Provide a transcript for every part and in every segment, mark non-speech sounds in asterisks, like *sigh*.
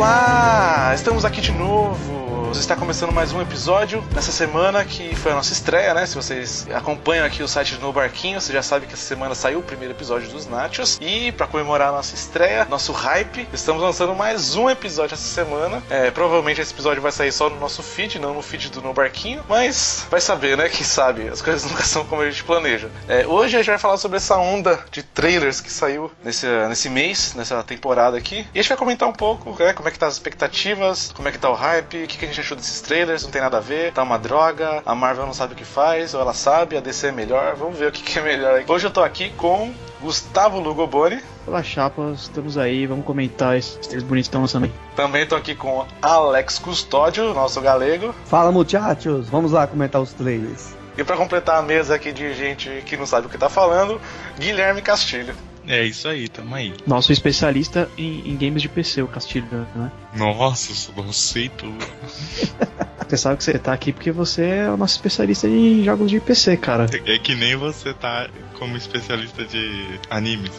Lá! Estamos aqui de novo está começando mais um episódio nessa semana que foi a nossa estreia, né? Se vocês acompanham aqui o site do No Barquinho, você já sabe que essa semana saiu o primeiro episódio dos Nachos. E para comemorar a nossa estreia, nosso hype, estamos lançando mais um episódio essa semana. É, provavelmente esse episódio vai sair só no nosso feed, não no feed do No Barquinho, mas vai saber, né? Quem sabe? As coisas *laughs* nunca são como a gente planeja. É, hoje a gente vai falar sobre essa onda de trailers que saiu nesse, nesse mês, nessa temporada aqui. E a gente vai comentar um pouco, né? Como é que tá as expectativas, como é que tá o hype, o que, que a gente achou desses trailers, não tem nada a ver, tá uma droga, a Marvel não sabe o que faz, ou ela sabe, a DC é melhor, vamos ver o que, que é melhor. Hoje eu tô aqui com Gustavo Lugoboni. Olá, chapas, estamos aí, vamos comentar esses trailers bonitos que estão lançando aí. Também tô aqui com Alex Custódio, nosso galego. Fala, muchachos, vamos lá comentar os trailers. E para completar a mesa aqui de gente que não sabe o que tá falando, Guilherme Castilho. É isso aí, tamo aí. Nosso especialista em, em games de PC, o Castilho, né? Nossa, eu sei tudo. *laughs* Você sabe que você tá aqui porque você é o nosso especialista em jogos de PC, cara. É que nem você tá como especialista de animes.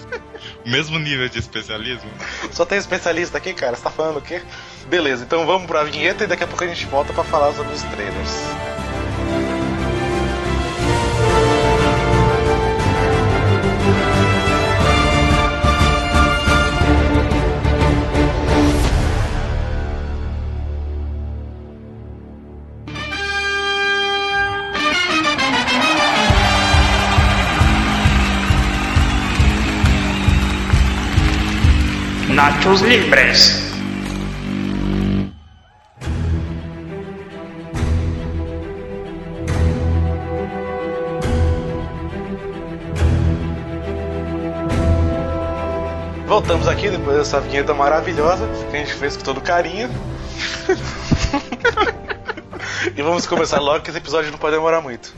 o *laughs* mesmo nível de especialismo. Só tem especialista aqui, cara? Você tá falando o quê? Beleza, então vamos pra vinheta e daqui a pouco a gente volta para falar sobre os trailers. Nachos Libres. Voltamos aqui depois dessa vinheta maravilhosa que a gente fez com todo carinho. *laughs* e vamos começar logo que esse episódio não pode demorar muito.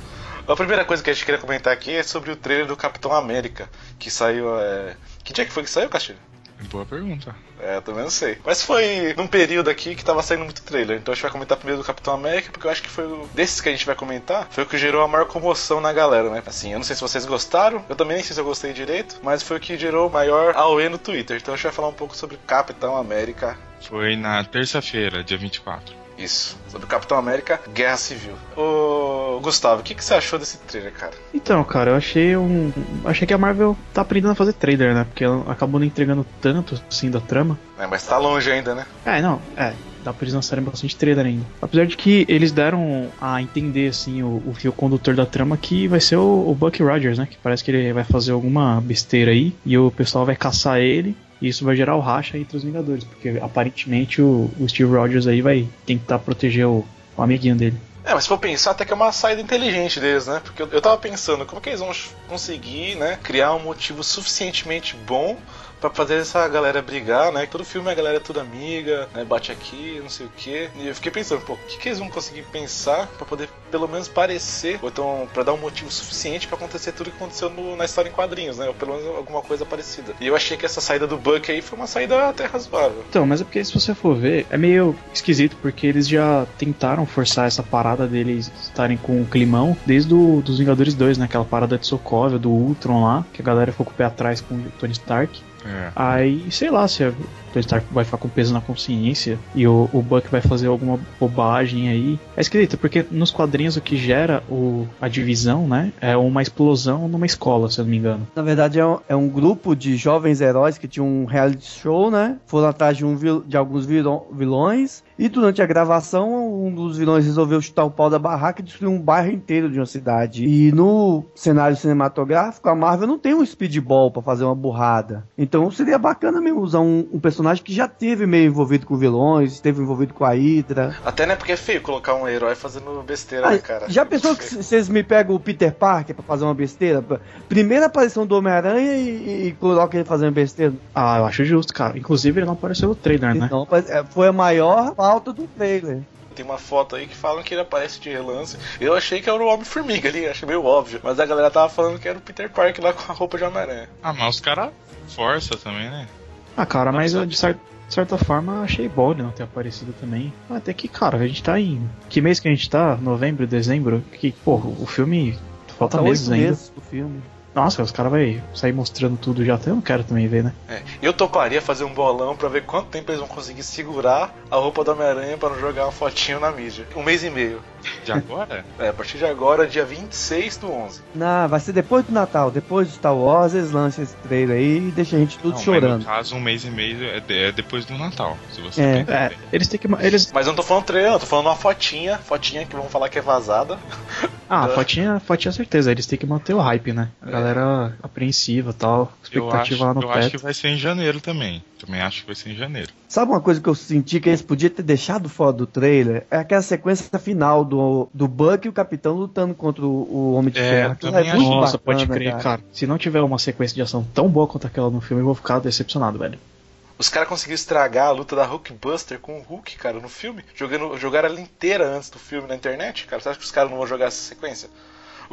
A primeira coisa que a gente queria comentar aqui é sobre o trailer do Capitão América, que saiu. É... Que dia que foi que saiu, Castilho? Boa pergunta. É, também não sei. Mas foi num período aqui que tava saindo muito trailer. Então a gente vai comentar primeiro do Capitão América, porque eu acho que foi o... desses que a gente vai comentar, foi o que gerou a maior comoção na galera, né? Assim, eu não sei se vocês gostaram, eu também nem sei se eu gostei direito, mas foi o que gerou maior AOE no Twitter. Então a gente vai falar um pouco sobre Capitão América. Foi na terça-feira, dia 24. Isso, sobre o Capitão América Guerra Civil. Ô, Gustavo, o que, que você achou desse trailer, cara? Então, cara, eu achei um. Achei que a Marvel tá aprendendo a fazer trailer, né? Porque ela acabou não entregando tanto assim da trama. É, mas tá longe ainda, né? É, não, é. Dá pra eles lançarem bastante trailer ainda. Apesar de que eles deram a entender, assim, o, o fio condutor da trama que vai ser o, o Buck Rogers, né? Que parece que ele vai fazer alguma besteira aí e o pessoal vai caçar ele e isso vai gerar o racha entre os Vingadores, porque aparentemente o, o Steve Rogers aí vai tentar proteger o, o amiguinho dele. É, mas se for pensar, até que é uma saída inteligente deles, né? Porque eu, eu tava pensando, como é que eles vão conseguir, né, criar um motivo suficientemente bom para fazer essa galera brigar, né? Todo filme a galera é toda amiga, né? Bate aqui, não sei o que. E eu fiquei pensando, pô, o que, que eles vão conseguir pensar para poder pelo menos parecer, ou então para dar um motivo suficiente para acontecer tudo que aconteceu no, na história em quadrinhos, né? Ou pelo menos alguma coisa parecida. E eu achei que essa saída do Buck aí foi uma saída até razoável. Então, mas é porque se você for ver, é meio esquisito, porque eles já tentaram forçar essa parada deles estarem com o climão desde o, dos Vingadores 2, né? Aquela parada de Sokovia, do Ultron lá, que a galera ficou com o pé atrás com o Tony Stark. É. Aí, sei lá, se a Tony Stark vai ficar com peso na consciência e o, o Buck vai fazer alguma bobagem aí. É esquisito, porque nos quadrinhos o que gera o, a divisão, né, é uma explosão numa escola, se eu não me engano. Na verdade, é um, é um grupo de jovens heróis que tinham um reality show, né? Foram atrás de, um de alguns vilão, vilões. E durante a gravação, um dos vilões resolveu chutar o pau da barraca e destruir um bairro inteiro de uma cidade. E no cenário cinematográfico, a Marvel não tem um speedball para fazer uma burrada. Então seria bacana mesmo usar um, um personagem que já teve meio envolvido com vilões, esteve envolvido com a Hydra. Até né, porque é feio colocar um herói fazendo besteira, né, cara? Já pensou que vocês me pegam o Peter Parker pra fazer uma besteira? Primeira aparição do Homem-Aranha e, e coloca ele fazendo besteira. Ah, eu acho justo, cara. Inclusive ele não apareceu no trailer, né? Não, é, foi a maior falta do trailer. Tem uma foto aí que falam que ele aparece de relance. Eu achei que era o Homem-Formiga ali, achei meio óbvio. Mas a galera tava falando que era o Peter Parker lá com a roupa de Homem-Aranha. Ah, mas os caras força também, né? Ah, cara, mas eu, de, cer de certa forma achei bom ele não ter aparecido também. Até que, cara, a gente tá em. Que mês que a gente tá? Novembro, dezembro? Que, pô, o filme. Falta Falta meses ainda. meses do filme. Nossa, os caras vão sair mostrando tudo já, eu não quero também ver, né? É. Eu toparia fazer um bolão pra ver quanto tempo eles vão conseguir segurar a roupa do Homem-Aranha pra não jogar uma fotinho na mídia. Um mês e meio. De agora? *laughs* É, a partir de agora, dia 26 do 11. Não, vai ser depois do Natal, depois do Star Wars, eles lançam esse trailer aí e deixa a gente tudo Não, mas chorando. no caso, um mês e meio é, de- é depois do Natal. Se você É. É, entender. eles têm que. Eles, Mas eu não tô falando trailer, não, tô falando uma fotinha, fotinha que vão falar que é vazada. *laughs* ah, É. fotinha, fotinha certeza, eles têm que manter o hype, né? A É. galera apreensiva e tal, Eu, acho, expectativa lá no eu acho que vai ser em janeiro também. Também acho que vai ser em janeiro. Sabe uma coisa que eu senti que eles podiam ter deixado fora do trailer? É aquela sequência final do, do Buck e o Capitão lutando contra o, o Homem de É, Ferro. Aquilo também é. Nossa, bacana, pode crer, cara. Se não tiver uma sequência de ação tão boa quanto aquela no filme, eu vou ficar decepcionado, velho. Os caras conseguiram estragar a luta da Hulkbuster com o Hulk, cara, no filme. Jogando, jogaram ela inteira antes do filme na internet, cara. Você acha que os caras não vão jogar essa sequência?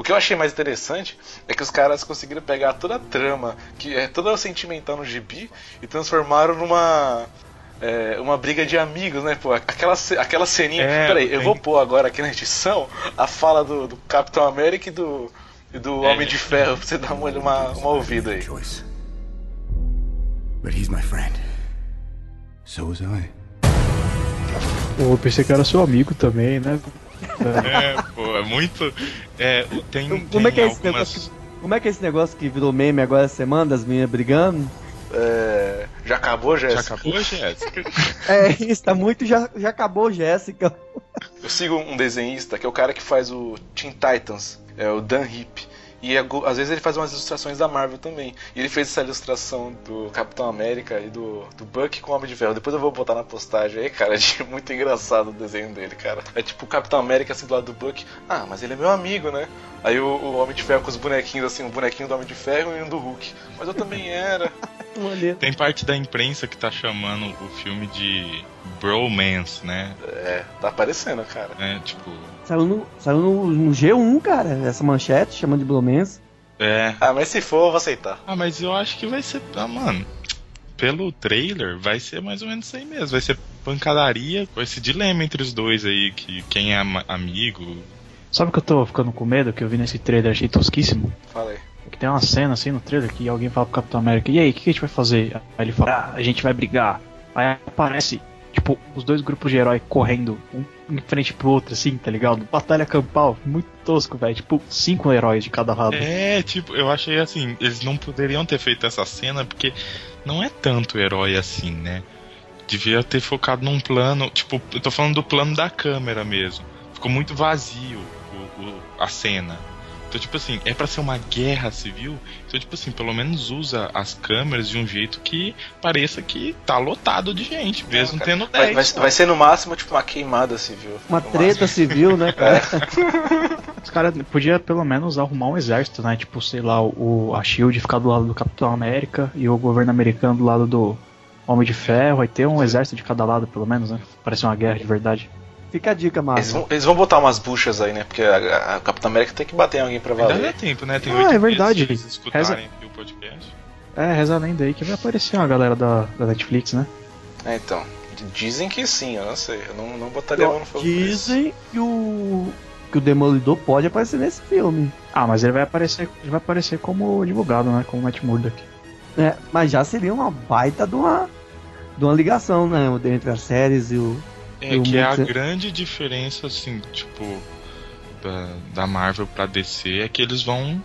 O que eu achei mais interessante é que os caras conseguiram pegar toda a trama, que é toda sentimental no gibi, e transformaram numa. é, uma briga de amigos, né? Pô, aquela, aquela ceninha. É, Peraí, eu tem- vou pôr agora aqui na edição a fala do, do Capitão América e do, e do É. Homem de Ferro, pra você dar uma, uma, uma ouvida aí. But he's my friend. So was I. Pô, eu pensei que era seu amigo também, né? *laughs* É, pô, é muito. É, tem, Como é tem que é esse algumas- negócio? que- Como é que é esse negócio que virou meme agora essa semana, das meninas brigando? É, já acabou, Já Jéssica? acabou, Jéssica? *laughs* É, isso tá muito. Já, já acabou, Jéssica. Eu sigo um desenhista que é o cara que faz o Teen Titans, é o Dan Hip. E ago- às vezes ele faz umas ilustrações da Marvel também. E ele fez essa ilustração do Capitão América e do, do Buck com o Homem de Ferro. Depois eu vou botar na postagem aí, cara. *laughs* É muito engraçado o desenho dele, cara. É tipo o Capitão América assim do lado do Buck. Ah, mas ele é meu amigo, né? Aí o, o Homem de Ferro com os bonequinhos assim, um bonequinho do Homem de Ferro e um do Hulk. Mas eu também era. *laughs* Tem parte da imprensa que tá chamando o filme de bromance, né? É, tá aparecendo, cara. É, tipo. Saiu no, saiu no, no G1, cara, essa manchete, chamando de Blomance. É. Ah, mas se for, eu vou aceitar. Ah, mas eu acho que vai ser. Ah, mano. Pelo trailer, vai ser mais ou menos isso aí mesmo. Vai ser pancadaria com esse dilema entre os dois aí, que quem é amigo. Sabe o que eu tô ficando com medo? Que eu vi nesse trailer, achei tosquíssimo. Fala aí. Que tem uma cena assim no trailer que alguém fala pro Capitão América, e aí, o que, que a gente vai fazer? Aí ele fala, ah, a gente vai brigar. Aí aparece, tipo, os dois grupos de herói correndo, um em frente pro outro, assim, tá ligado? Batalha campal, muito tosco, velho. Tipo, cinco heróis de cada lado. É, tipo, eu achei assim, eles não poderiam ter feito essa cena porque não é tanto herói assim, né? Devia ter focado num plano, tipo, eu tô falando do plano da câmera mesmo. Ficou muito vazio o- o- a cena. Então, tipo assim, é pra ser uma guerra civil. Então, tipo assim, pelo menos usa as câmeras de um jeito que pareça que tá lotado de gente, mesmo cara. tendo Vai, 10. vai, vai ser no máximo tipo uma queimada civil. Uma No treta civil, né, *laughs* cara? Os caras podiam pelo menos arrumar um exército, né? Tipo, sei lá, o, a Shield ficar do lado do Capitão América e o governo americano do lado do Homem de Ferro. Aí ter um exército de cada lado, pelo menos, né? Parece uma guerra de verdade. Fica a dica, Eles Marvel. vão, eles vão botar umas buchas aí, né? Porque a, a Capitã América tem que bater em alguém pra Ainda dá valer. tempo, né? Tem Ah, é verdade. eles escutarem aqui o podcast. É, reza a lenda aí que vai aparecer uma galera da, da Netflix, né? É, então. Dizem que sim, eu não sei. Eu não, não botaria a mão no fogo. Dizem que o, que o Demolidor pode aparecer nesse filme. Ah, mas ele vai aparecer, ele vai aparecer como divulgado, né? Como Matt Murdock. É, mas já seria uma baita de uma, de uma ligação, né? Entre as séries e o. É, Eu que é a grande diferença, assim, tipo, da, da Marvel pra DC é que eles vão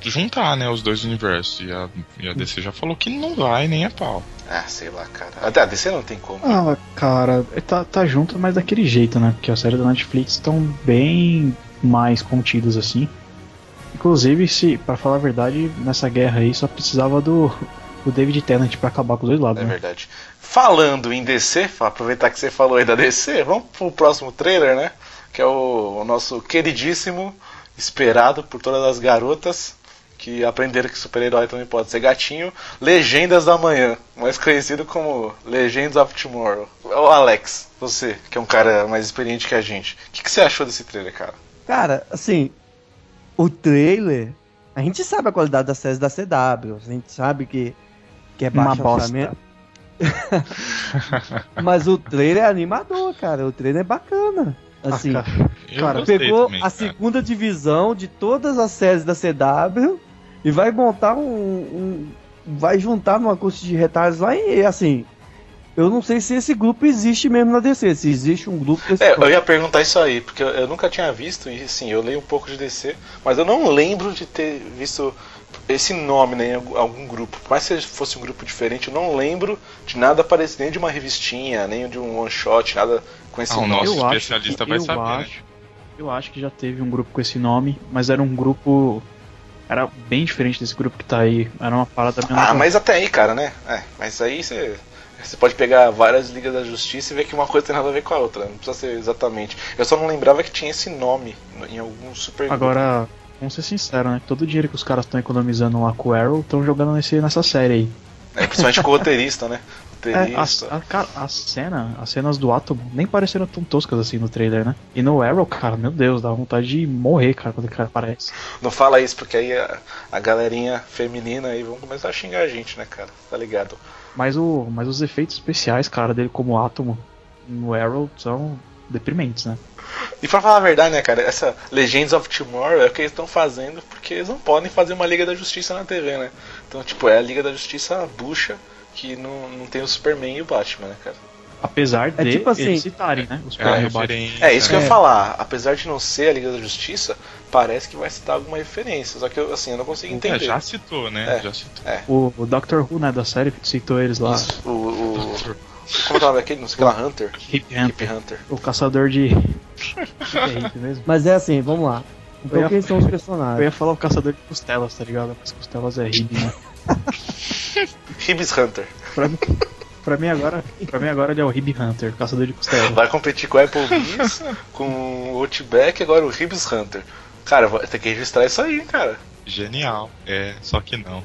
juntar, né, os dois universos. E a, e a DC já falou que não vai nem a pau. Ah, sei lá, cara. Até a DC não tem como. Ah, cara, tá, tá junto, mas daquele jeito, né? Porque as séries da Netflix estão bem mais contidas assim. Inclusive, se, para falar a verdade, nessa guerra aí só precisava do, do David Tennant pra acabar com os dois lados, É né? verdade. Falando em DC, aproveitar que você falou aí da DC, vamos pro próximo trailer, né? Que é o, o nosso queridíssimo, esperado por todas as garotas que aprenderam que super-herói também pode ser gatinho, Legendas da Manhã, mais conhecido como Legends of Tomorrow. Ô Alex, você, que é um cara mais experiente que a gente, o que, que você achou desse trailer, cara? Cara, assim, o trailer. A gente sabe a qualidade das séries da CW. A gente sabe que, que é Uma baixo bosta. *laughs* Mas o trailer é animador, cara. O trailer é bacana. Assim, Ah, cara, Cara, pegou também, a cara. segunda divisão de todas as séries da CW e vai montar um, um- vai juntar numa curso de retalhos lá e assim. Eu não sei se esse grupo existe mesmo na DC, se existe um grupo desse É, eu ia perguntar isso aí, porque eu, eu nunca tinha visto, e assim, eu leio um pouco de DC, mas eu não lembro de ter visto esse nome né, em algum, grupo. Por mais que fosse um grupo diferente, eu não lembro de nada parecido, nem de uma revistinha, nem de um one shot, nada com esse Ah, o nome. nosso Eu acho especialista que- vai eu saber, né? acho. Eu acho que já teve um grupo com esse nome, mas era um grupo. Era bem diferente desse grupo que tá aí. Era uma parada mesmo. Ah, mas até aí, cara, né? É, mas aí você. Você pode pegar várias Ligas da Justiça e ver que uma coisa tem nada a ver com a outra. Não precisa ser exatamente. Eu só não lembrava que tinha esse nome em algum super. Agora, vamos ser sinceros, né? Todo o dinheiro que os caras estão economizando lá com o Arrow estão jogando nesse, nessa série aí. É, principalmente com o roteirista, né? É, a, a, cara, a cena, as cenas do Atom nem pareceram tão toscas assim no trailer, né? E no Arrow, cara, meu Deus, dá vontade de morrer, cara, quando o cara aparece. Não fala isso, porque aí a, a galerinha feminina aí vão começar a xingar a gente, né, cara? Tá ligado? Mas, o, mas os efeitos especiais, cara, dele como átomo no Arrow são deprimentes, né? E pra falar a verdade, né, cara, essa Legends of Tomorrow é o que eles estão fazendo porque eles não podem fazer uma Liga da Justiça na TV, né? Então, tipo, é a Liga da Justiça bucha que não, não tem o Superman e o Batman, né, cara? Apesar É de tipo assim- eles citarem, né? Os É Superman e o Batman. referência. É, isso que eu É. ia falar. Apesar de não ser a Liga da Justiça, parece que vai citar alguma referência. Só que, eu, assim, eu não consigo É, entender. já citou, né? É. Já citou. O, o Doctor Who, né, da série, citou eles lá. Isso, o, o, como é o nome daquele? Não sei o que lá, Hunter? Hip Hunter. Hunter. O caçador de. *laughs* é hip mesmo? Mas é assim, vamos lá. Então Eu ia- quem são os Eu personagens? ia falar o caçador de costelas, tá ligado? Mas costelas é hip, né? *laughs* Hibs Hunter. Pra mim, pra mim agora, pra mim agora ele é o Hib Hunter, caçador de costelas. Vai competir com o Applebee's, com o Outback e agora o Hibs Hunter. Cara, tem que registrar isso aí, cara. Genial. É, só que não.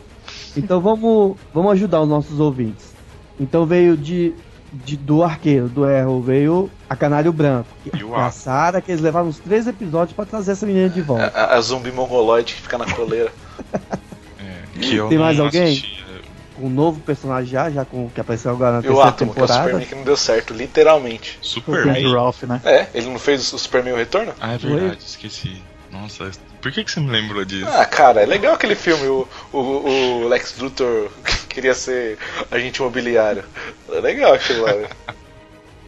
Então vamos, vamos ajudar os nossos ouvintes. Então veio de, de- do arqueiro, do Arrow, veio a Canário Branco. E o a Atom. Sarah, que eles levaram uns três episódios pra trazer essa menina de volta. A, a- a zumbi mongoloide que fica na coleira. É, *laughs* que eu Tem não mais alguém? assistia. Um novo personagem já, já com, que apareceu agora na E o terceira Atom, que é o temporada. Superman que não deu certo, literalmente. O Superman. Andrew Ralph, né? É, ele não fez o Superman o Retorno? Ah, é verdade, esqueci. Nossa, por que, que você me lembrou disso? Ah, cara, é legal aquele filme. O, o, o Lex Luthor *laughs* queria ser agente imobiliário. É legal aquilo lá. né? *laughs*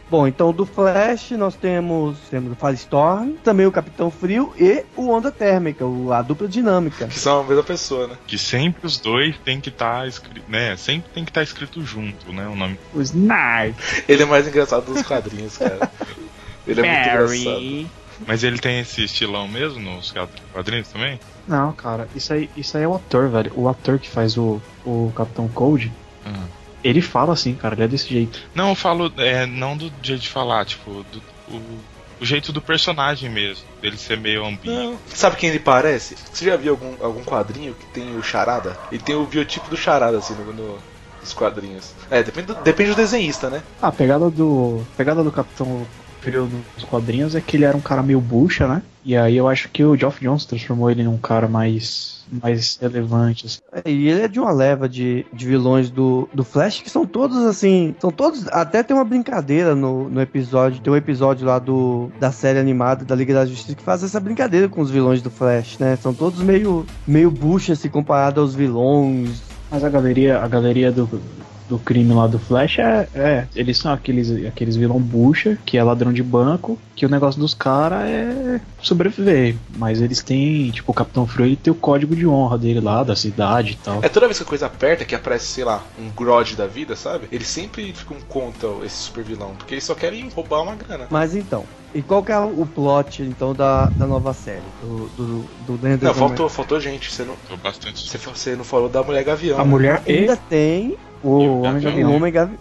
Bom, então do Flash nós temos, temos o Firestorm, também o Capitão Frio e o Onda Térmica, o- a dupla dinâmica. Que são a mesma pessoa, né? Que sempre os dois tem que estar escrito, né? Sempre tem que estar escrito junto, né? O nome. O Snark, Ele é mais engraçado dos quadrinhos, cara. *laughs* Ele é muito engraçado. Mas ele tem esse estilão mesmo nos quadrinhos também? Não, cara, isso aí, isso aí é o ator, velho. O ator que faz o, o Capitão Cold, ele fala assim, cara, ele é desse jeito. Não, eu falo, é, não do jeito de falar, tipo, do, o, o jeito do personagem mesmo, dele ser meio ambíguo. Sabe quem ele parece? Você já viu algum, algum quadrinho que tem o Charada? Ele tem o biotipo do Charada, assim, no, no- nos quadrinhos. É, depende do, depende do desenhista, né? Ah, a pegada do. a pegada do Capitão Frio nos quadrinhos é que ele era um cara meio bucha, né? E aí eu acho que o Geoff Jones transformou ele num cara mais. mais relevante. assim. E ele é de uma leva de, de vilões do, do Flash que são todos assim. São todos. Até tem uma brincadeira no, no episódio. Tem um episódio lá do, da série animada da Liga da Justiça que faz essa brincadeira com os vilões do Flash, né? São todos meio, meio bucha se comparado aos vilões. Mas a galeria, a galeria do, do crime lá do Flash é, é. Eles são aqueles, aqueles vilão bucha, que é ladrão de banco, que o negócio dos caras é sobreviver. Mas eles têm, tipo, o Capitão Frio ele tem o código de honra dele lá, da cidade e tal. É toda vez que a coisa aperta, que aparece, sei lá, um Grodd da vida, sabe? Eles sempre ficam contra esse super vilão, porque eles só querem roubar uma grana. Mas então. E qual que é o plot, então, da, da nova série? Do, do, do Não, faltou, faltou gente. Você não, bastante. você, você não falou da Mulher Gavião. A né? mulher e Ainda tem o Homem o Gavião. Homem Gavião.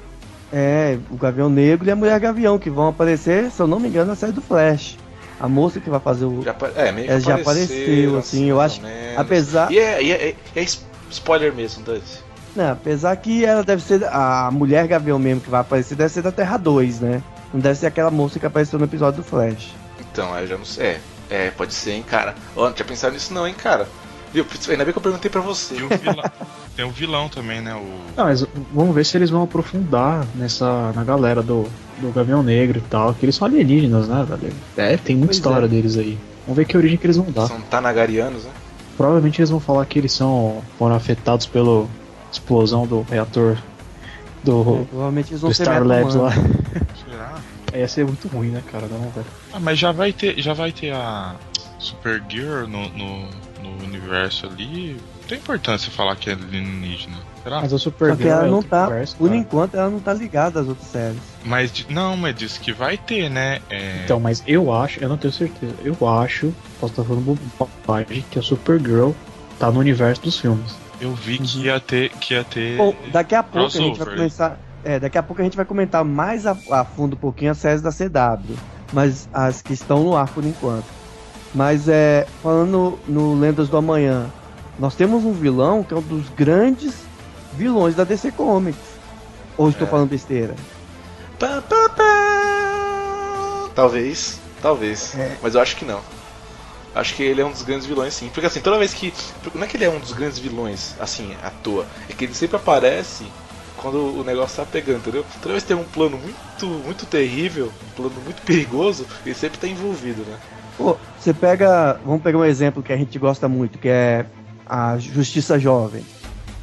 É, o Gavião Negro e a Mulher Gavião, que vão aparecer, se eu não me engano, na série do Flash. A moça que vai fazer o. Já, é, meio que Ela já apareceu, apareceu, assim, eu acho- apesar- E é, e é, é- é spoiler mesmo, Dance. Né, apesar que ela deve ser. A Mulher Gavião mesmo que vai aparecer deve ser da Terra 2, né? Não deve ser aquela moça que apareceu no episódio do Flash. Então, aí eu já não sei. É, é, pode ser, hein, cara. Ó, não tinha pensado nisso não, hein, cara. Viu? Ainda bem que eu perguntei pra você. O vilão. tem o vilão também, né? O. Não, mas vamos ver se eles vão aprofundar nessa na galera do, do Gavião Negro e tal, que eles são alienígenas, né, velho? É, tem muita Pois história é. deles aí. Vamos ver que origem que eles vão dar. São Tanagarianos, né? Provavelmente eles vão falar que eles são foram afetados pela explosão do reator do, Provavelmente eles vão do Star Labs lá. *laughs* Será? Aí Ia ser muito ruim, né, cara? Não, velho. Ah, mas já vai ter, já vai ter a Supergear no, no, no universo ali. Não tem importância falar que é alienígena. Será? Mas o Só Super que ela não tá, por enquanto, ela não tá ligada às outras séries. Mas não, mas disse que vai ter, né? É, Então, mas eu acho, eu não tenho certeza, eu acho, posso estar falando bobagem, que a Supergirl tá no universo dos filmes. eu vi que ia ter, que ia ter. Bom, daqui a pouco a gente vai crossover. começar. É, daqui a pouco a gente vai comentar mais a, a fundo um pouquinho as séries da CW. Mas as que estão no ar por enquanto. Mas é. Falando no, Lendas do Amanhã, nós temos um vilão que é um dos grandes vilões da DC Comics. Ou estou É. falando besteira? Pá, pá, pá. Talvez, talvez. É. Mas eu acho que não. Acho que ele é um dos grandes vilões, sim. Porque assim, toda vez que. Não é que ele é um dos grandes vilões, assim, à toa. É que ele sempre aparece quando o negócio tá pegando, entendeu? Toda vez que tem um plano muito, muito terrível, um plano muito perigoso, ele sempre tá envolvido, né? Pô, você pega. Vamos pegar um exemplo que a gente gosta muito, que é a Justiça Jovem,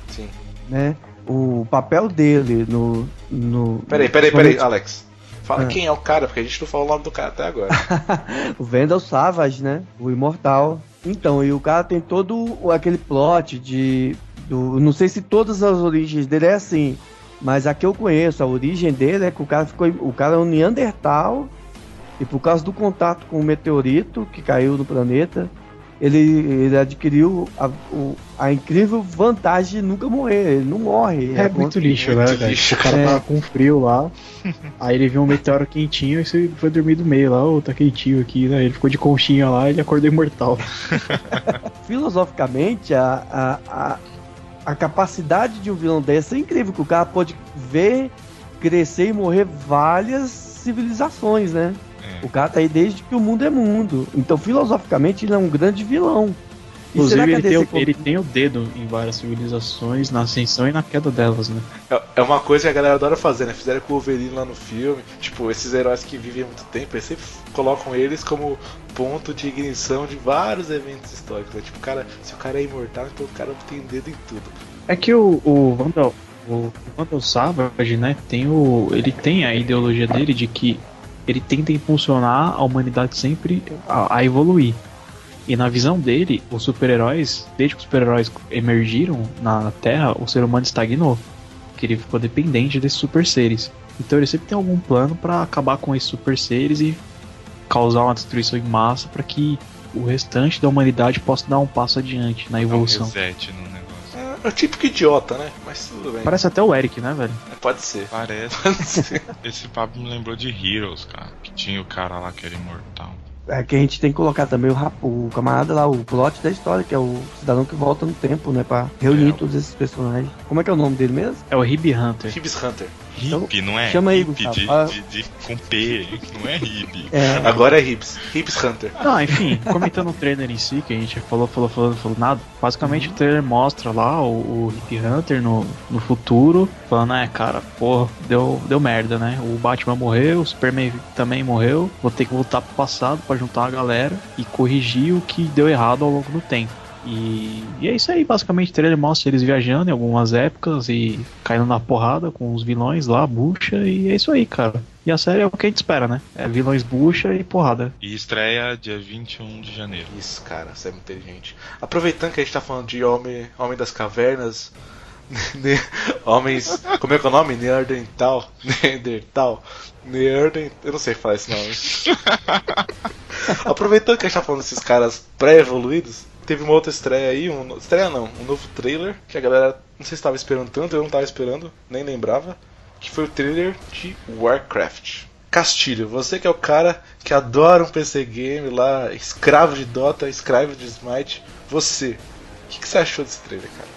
Sim. né? O papel dele no. no Peraí, peraí, peraí, Alex. Fala Ah. quem é o cara, porque a gente não falou o nome do cara até agora. *laughs* o Vandal Savage, né? O Imortal. Então, e o cara tem todo aquele plot de. Do, não sei se todas as origens dele é assim, mas a que eu conheço, a origem dele é que o cara ficou. O cara é um Neandertal. E por causa do contato com o meteorito que caiu no planeta, ele, ele adquiriu a, o- a incrível vantagem de nunca morrer. Ele não morre. É muito lixo, muito né, velho? lixo. O cara É. tava com frio lá, *laughs* aí ele viu um meteoro quentinho e você foi dormir do meio lá, ô, tá quentinho aqui, né? Ele ficou de conchinha lá e ele acordou imortal. *laughs* filosoficamente, a, a, a, a capacidade de um vilão desse é incrível, que o cara pode ver, crescer e morrer várias civilizações, né? O cara tá aí desde que o mundo é mundo. Então, filosoficamente, ele é um grande vilão. E Inclusive, ele tem, o, ele tem o dedo em várias civilizações, na ascensão e na queda delas, né? É- É uma coisa que a galera adora fazer, né? Fizeram com o Wolverine lá no filme. Tipo, esses heróis que vivem há muito tempo, eles sempre colocam eles como ponto de ignição de vários eventos históricos. Né? Tipo, o cara, se o cara é imortal, então o cara tem dedo em tudo. É que o, o Vandal, o Vandal Savage, né, tem o, ele tem a ideologia dele de que ele tenta impulsionar a humanidade sempre a, a evoluir. E na visão dele, os super-heróis, desde que os super-heróis emergiram na Terra, o ser humano estagnou. Que ele ficou dependente desses super seres. Então ele sempre tem algum plano pra acabar com esses super seres e causar uma destruição em massa para que o restante da humanidade possa dar um passo adiante na Dá um evolução. reset no negócio. É, é o típico idiota, né? Mas tudo bem. Parece até o Eric, né, velho? Pode ser. Parece. *laughs* Pode ser. Esse papo me lembrou de Heroes, cara. Que tinha o cara lá que era imortal. É que a gente tem que colocar também o, rap- o camarada lá, o plot da história, que é o cidadão que volta no tempo, né? Pra reunir É. todos esses personagens. Como é que é o nome dele mesmo? É o Hib Hunter. Hibs Hunter. Então, Hippie, não é? chama aí, Gustavo. de, Ah. de, de- com P, não é hippie. É, Agora é Hibs. Hibs Hunter. Não, enfim, comentando o trailer em si, que a gente falou, falou, falou, falou nada. Basicamente o trailer mostra lá o, o Hip Hunter no, no futuro, falando, é, cara, porra, deu, deu merda, né? O Batman morreu, o Superman também morreu, vou ter que voltar pro passado pra juntar a galera e corrigir o que deu errado ao longo do tempo. E, e é isso aí, basicamente o trailer mostra eles viajando em algumas épocas e caindo na porrada com os vilões lá, bucha, e é isso aí, cara. E a série é o que a gente espera, né? É vilões bucha e porrada. E estreia dia 21 de janeiro. Isso, cara, você é muito inteligente. Aproveitando que a gente tá falando de Homem, homem das Cavernas, *laughs* homens. Como é que é o nome? Neandertal? *laughs* Neandertal? Neandertal. Eu não sei falar esse nome. *laughs* Aproveitando que a gente tá falando desses caras pré-evoluídos, teve uma outra estreia aí, um, estreia não, um novo trailer, que a galera não sei se estava esperando tanto, eu não tava esperando, nem lembrava, que foi o trailer de Warcraft. Castilho, você que é o cara que adora um PC game lá, escravo de Dota, escravo de Smite, você, o que, que você achou desse trailer, cara?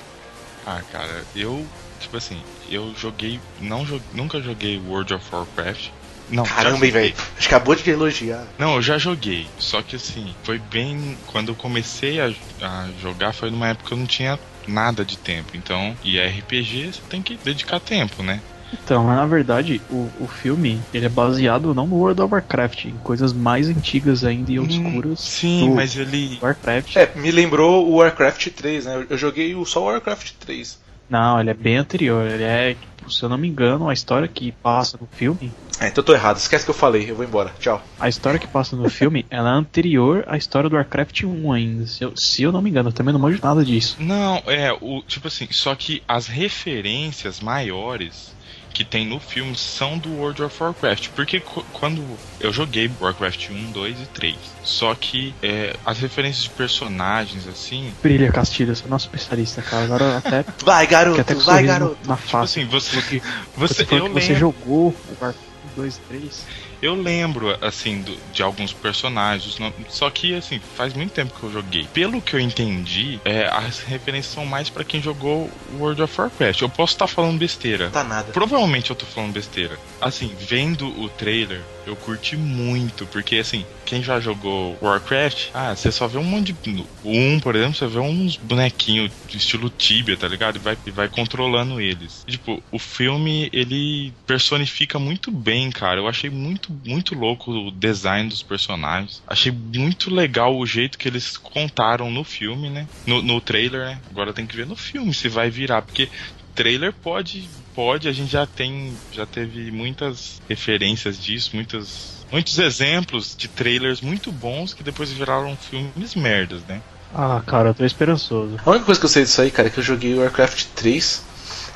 Ah, cara, eu, tipo assim, eu joguei, não nunca joguei World of Warcraft. Não, Caramba, velho, acabou de elogiar. Não, eu já joguei, só que assim, foi bem. Quando eu comecei a, a jogar, foi numa época que eu não tinha nada de tempo. Então, e RPG você tem que dedicar tempo, né? Então, mas na verdade, o, o filme ele é baseado não no World of Warcraft, em coisas mais antigas ainda e obscuras. Sim, do mas ele. Warcraft. É, me lembrou o Warcraft 3, né? Eu- joguei o- só o Warcraft 3. Não, ele é bem anterior. Ele é, se eu não me engano, a história que passa no filme. É, então eu tô errado. Esquece que eu falei. Eu vou embora. Tchau. A história que passa no filme *laughs* ela é anterior à história do Warcraft 1 ainda. Se eu, se eu não me engano, eu também não manjo nada disso. Não, é, o tipo assim, só que as referências maiores que tem no filme são do World of Warcraft. Porque qu- quando eu joguei Warcraft 1, 2 e 3, só que é, as referências de personagens, assim, Brilha Castilho, você é nosso especialista, cara. Agora até Vai, até garoto. com Vai, garoto. na tipo face. assim, você. Você, Você, eu que você lembro. jogou o Warcraft 2 3. Eu lembro, assim, do- de alguns personagens, só que, assim, faz muito tempo que eu joguei. Pelo que eu entendi, é, as referências são mais pra quem jogou World of Warcraft. Eu posso estar falando besteira. Tá nada. Provavelmente eu tô falando besteira. Assim, vendo o trailer, eu curti muito, porque assim, quem já jogou Warcraft, ah, você só vê um monte de. O 1, por exemplo, você vê uns bonequinhos de estilo Tibia, tá ligado? E vai, e vai controlando eles. Tipo, o filme, ele personifica muito bem, cara. Eu achei muito, muito louco o design dos personagens. Achei muito legal o jeito que eles contaram no filme, né? No, no trailer, né? Agora tem que ver no filme se vai virar, porque trailer pode pode a gente já tem já teve muitas referências disso muitas muitos exemplos de trailers muito bons que depois viraram filmes merdas né Ah, cara, eu tô esperançoso. A única coisa que eu sei disso aí, cara, é que eu joguei o Warcraft 3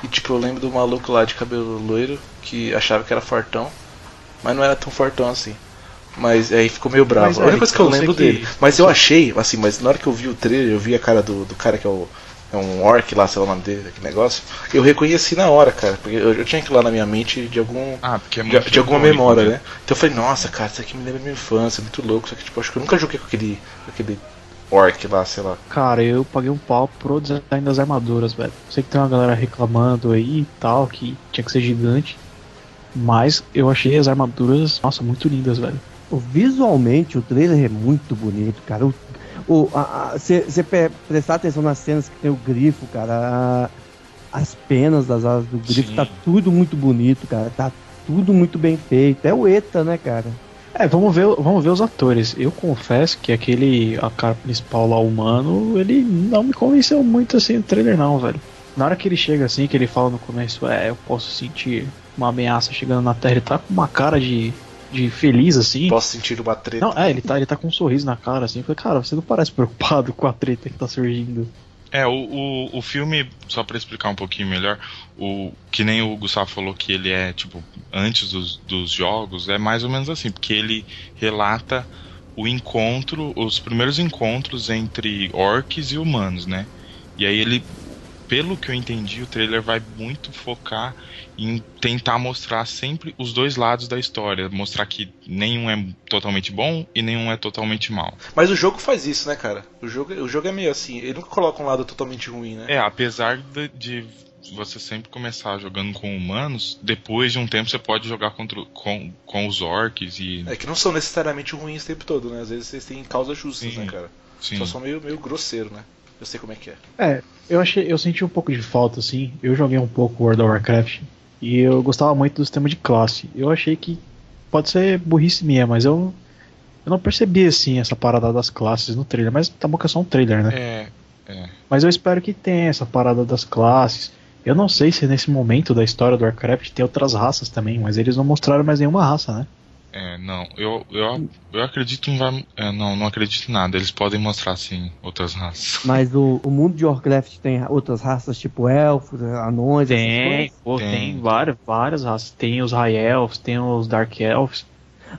e tipo, eu lembro do maluco lá de cabelo loiro que achava que era fortão, mas não era tão fortão assim. Mas aí ficou meio bravo. Mas, a única coisa que eu sei lembro que- dele. Mas eu achei, assim, mas na hora que eu vi o trailer, eu vi a cara do, do cara que é o. É um orc lá, sei lá o nome dele, que negócio. Eu reconheci na hora, cara. Porque eu, eu tinha aquilo lá na minha mente de algum. ah porque é De, muito de alguma memória, né? Então eu falei, nossa, cara, isso aqui me lembra minha infância, muito louco. Só que, tipo, acho que eu nunca joguei com aquele, com aquele orc lá, sei lá. Cara, eu paguei um pau pro design das armaduras, velho. Sei que tem uma galera reclamando aí e tal, que tinha que ser gigante. Mas eu achei as armaduras, nossa, muito lindas, velho. O- Visualmente, o trailer é muito bonito, cara. O, o, você prestar atenção nas cenas que tem o grifo, cara. a- as penas das asas do grifo, Sim. tá tudo muito bonito, cara. Tá tudo muito bem feito. É o ETA, né, cara? É, vamos ver, vamos ver os atores. Eu confesso que aquele, a cara principal lá, humano, ele não me convenceu muito assim no trailer, não, velho. Na hora que ele chega assim, que ele fala no começo, é, eu posso sentir uma ameaça chegando na Terra, ele tá com uma cara de, de feliz assim. Posso sentir uma treta. Não, é, ele tá, ele tá com um sorriso na cara, assim. Eu falei, cara, você não parece preocupado com a treta que tá surgindo. É o, o, o filme só pra explicar um pouquinho melhor o que nem o Gustavo falou que ele é tipo antes dos, dos jogos é mais ou menos assim porque ele relata o encontro os primeiros encontros entre orcs e humanos né? E aí ele pelo que eu entendi, o trailer vai muito focar em tentar mostrar sempre os dois lados da história. Mostrar que nenhum é totalmente bom e nenhum é totalmente mal. Mas o jogo faz isso, né, cara? O jogo, o jogo é meio assim, ele nunca coloca um lado totalmente ruim, né? É, apesar de, de você sempre começar jogando com humanos, depois de um tempo você pode jogar contra, com, com os orcs e. É que não são necessariamente ruins o tempo todo, né? Às vezes vocês têm causas justas, Sim. né, cara? Sim. Só são meio, meio grosseiro, né? Eu sei como é que é. É, eu achei, eu senti um pouco de falta, assim. Eu joguei um pouco World of Warcraft e eu gostava muito do sistema de classe. Eu achei que pode ser burrice minha, mas eu, eu não percebi assim essa parada das classes no trailer. Mas tá bom que é só um trailer, né? É, é. Mas eu espero que tenha essa parada das classes. Eu não sei se nesse momento da história do Warcraft tem outras raças também, mas eles não mostraram mais nenhuma raça, né? É, não, eu, eu, eu acredito não vai. É, não, não acredito em nada. Eles podem mostrar sim outras raças. *laughs* Mas o, o mundo de Warcraft tem outras raças, tipo elfos, anões, essas Tem, coisas? pô, Tem. tem, várias, várias raças. Tem os High Elves, tem os Dark Elves,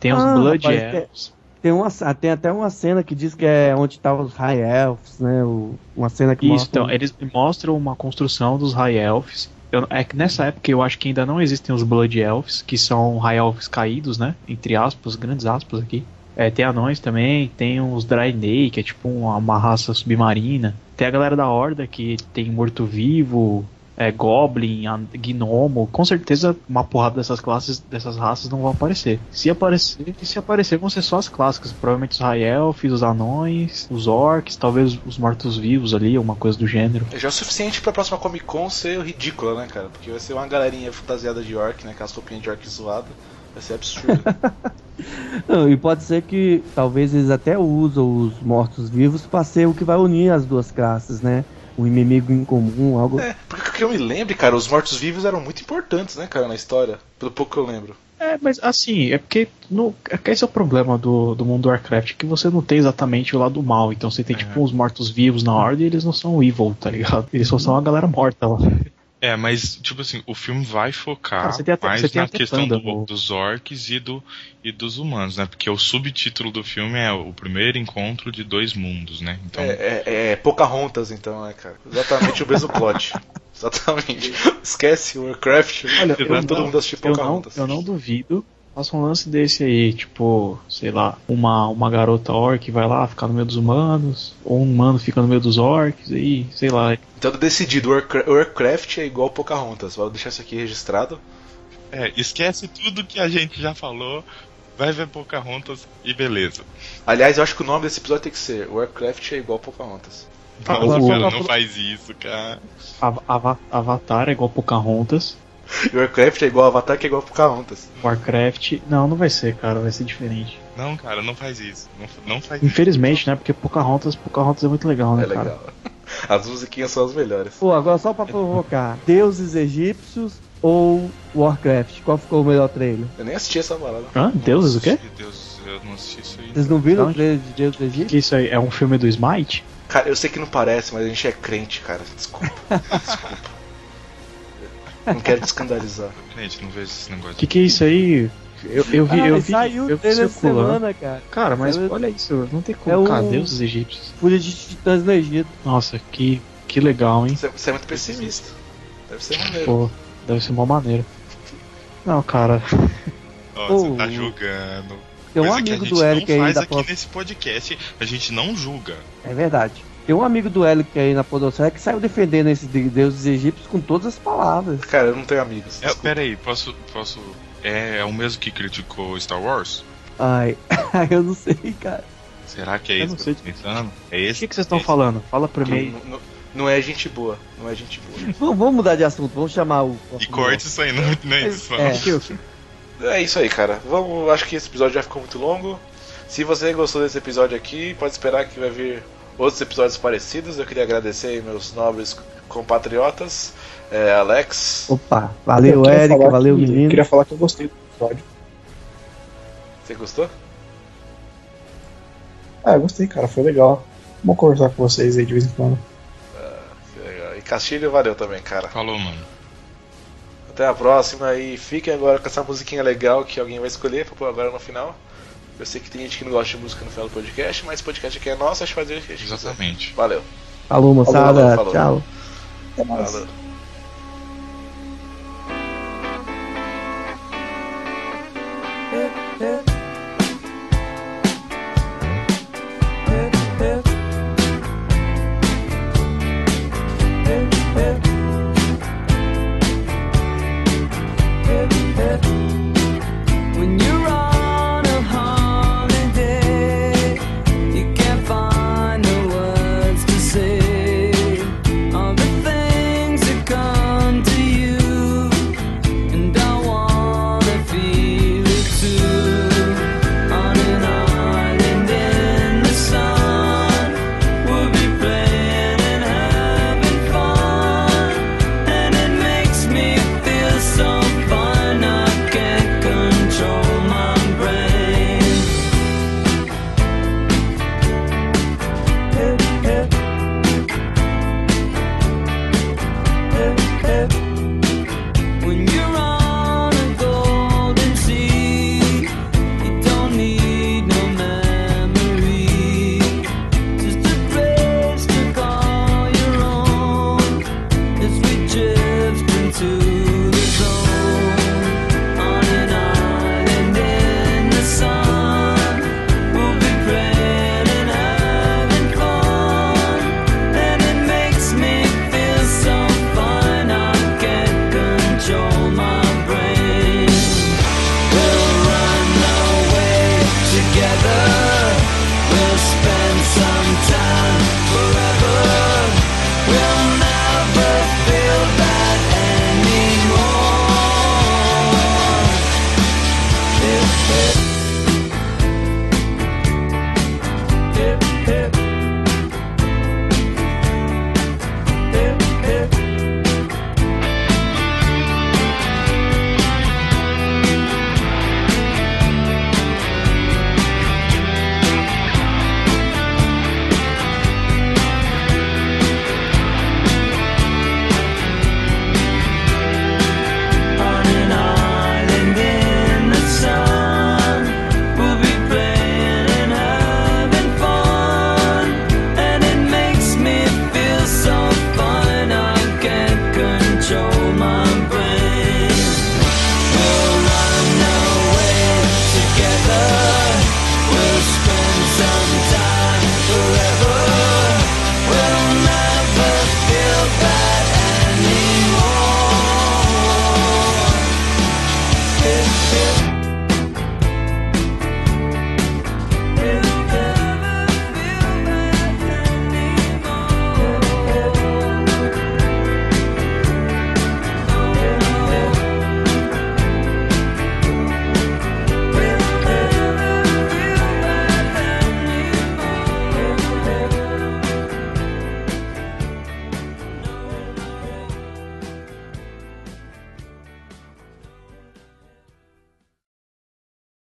tem os Ah, Blood rapaz, tem- Elves. Tem, uma, tem até uma cena que diz que é onde estavam os High Elves, né? O- uma cena que Isso, mostra. então, eles mostram uma construção dos High Elves. Eu- é que nessa época eu acho que ainda não existem os Blood Elves, que são High Elves caídos, né? Entre aspas, grandes aspas aqui. É, tem anões também, tem os Draenei, que é tipo uma, uma raça submarina. Tem a galera da Horda, que tem morto-vivo, é, Goblin, a- Gnomo, com certeza uma porrada dessas classes, dessas raças não vão aparecer. Se aparecer, se aparecer vão ser só as clássicas, provavelmente os High Elf, os Anões, os Orcs, talvez os Mortos-Vivos ali, alguma coisa do gênero. Já é o suficiente pra próxima Comic Con ser ridícula, né, cara? Porque vai ser uma galerinha fantasiada de orc, né? Aquelas roupinhas de orc zoada. Vai ser absurdo. *laughs* Não, e pode ser que talvez eles até usam os mortos-vivos pra ser o que vai unir as duas classes, né? Um inimigo em comum, algo. é, porque que eu me lembre, cara, os mortos-vivos eram muito importantes, né, cara, na história. Pelo pouco que eu lembro. É, mas assim, é porque no, é que esse é o problema do, do mundo do Warcraft, que você não tem exatamente o lado mal. Então você tem tipo uns mortos-vivos na ordem e eles não são evil, tá ligado? Eles só são a galera morta lá. É, mas, tipo assim, o filme vai focar Cara, você tem até- mais na questão do- dos orcs e, do, e dos humanos, né? Porque o subtítulo do filme é o primeiro encontro de dois mundos, né? Então, É, é, é Pocahontas, então, né, cara? Exatamente o mesmo *laughs* plot. Exatamente. Esquece o Warcraft. Olha, eu todo não- mundo assistir Eu não, Pocahontas. eu não duvido. Faça um lance desse aí, tipo, sei lá, uma, uma garota orc vai lá ficar no meio dos humanos, ou um humano fica no meio dos orcs, aí, sei lá. Então decidido, Warcra- Warcraft é igual Pocahontas. Vou deixar isso aqui registrado. é, esquece tudo que a gente já falou, vai ver Pocahontas e beleza. Aliás, eu acho que o nome desse episódio tem que ser Warcraft é igual Pocahontas. Nossa, o- cara, não faz isso, cara. Ava- Ava- Avatar é igual Pocahontas, *laughs* Warcraft é igual Avatar, que é igual Pocahontas. Warcraft. Não, não vai ser, cara, vai ser diferente. Não, cara, não faz isso. Não, não faz isso. Infelizmente, né? Porque Pocahontas, Pocahontas é muito legal, né, É cara? legal. *laughs* As musiquinhas são as melhores. Pô, agora só pra provocar: *laughs* Deuses egípcios ou Warcraft? Qual ficou o melhor trailer? Eu nem assisti essa balada. Hã? Deuses o quê? Meu Deus, eu não assisti isso aí. Vocês não viram Não. o trailer de Deuses O que, egípcios? que isso aí? É um filme do Smite? Cara, eu sei que não parece, mas a gente é crente, cara. Desculpa. Desculpa. Não quero te escandalizar. Gente, não vejo esse negócio. O que, que é isso aí? Eu, eu vi, Ah, eu vi, saiu eu o vi semana, cara. Cara, mas Saiu- olha isso, não tem como. É o- Cara, deuses egípcios. Fúria de titãs no Egito. Nossa, que, que legal, hein? Você, é muito pessimista. Deve ser maneiro. Pô, deve ser mó maneiro. Não, cara. Ó, Pô, você tá julgando. Tem um Coisa que a amigo gente do Eric não aí da aqui nesse podcast, a gente não julga. É verdade. Tem um amigo do Eric aí na Podosfera que saiu defendendo esses de- deuses egípcios com todas as palavras. Cara, eu não tenho amigos. É, pera aí, posso, posso... É, é o mesmo que criticou Star Wars? Ai, *laughs* eu não sei, cara. Será que é Eu isso não que sei eu tô pensando? É O esse? que, que vocês estão Esse? falando? Fala pra mim. aí. Não, não- não é gente boa. Não é gente boa. *laughs* Vamos, vamos mudar de assunto, vamos chamar o. E corte isso aí, não, não é *laughs* isso. É. É isso aí, cara. Vamos, acho que esse episódio já ficou muito longo. Se você gostou desse episódio aqui, pode esperar que vai vir outros episódios parecidos. Eu queria agradecer aí meus nobres compatriotas, é, Alex. Opa, valeu, Eu Eric, valeu, que- menino. Queria falar que eu gostei do episódio. Você gostou? Ah, eu gostei, cara, foi legal. Vou conversar com vocês aí de vez em quando. Que legal. E Castilho, valeu também, cara. Falou, mano. Até a próxima e fiquem agora com essa musiquinha legal que alguém vai escolher pra pôr agora no final. Eu sei que tem gente que não gosta de música no final do podcast, mas o podcast aqui é nosso, a gente faz o que a gente quiser. Exatamente. Valeu. Falou, moçada. Falou, falou. Tchau. Até mais. Falou.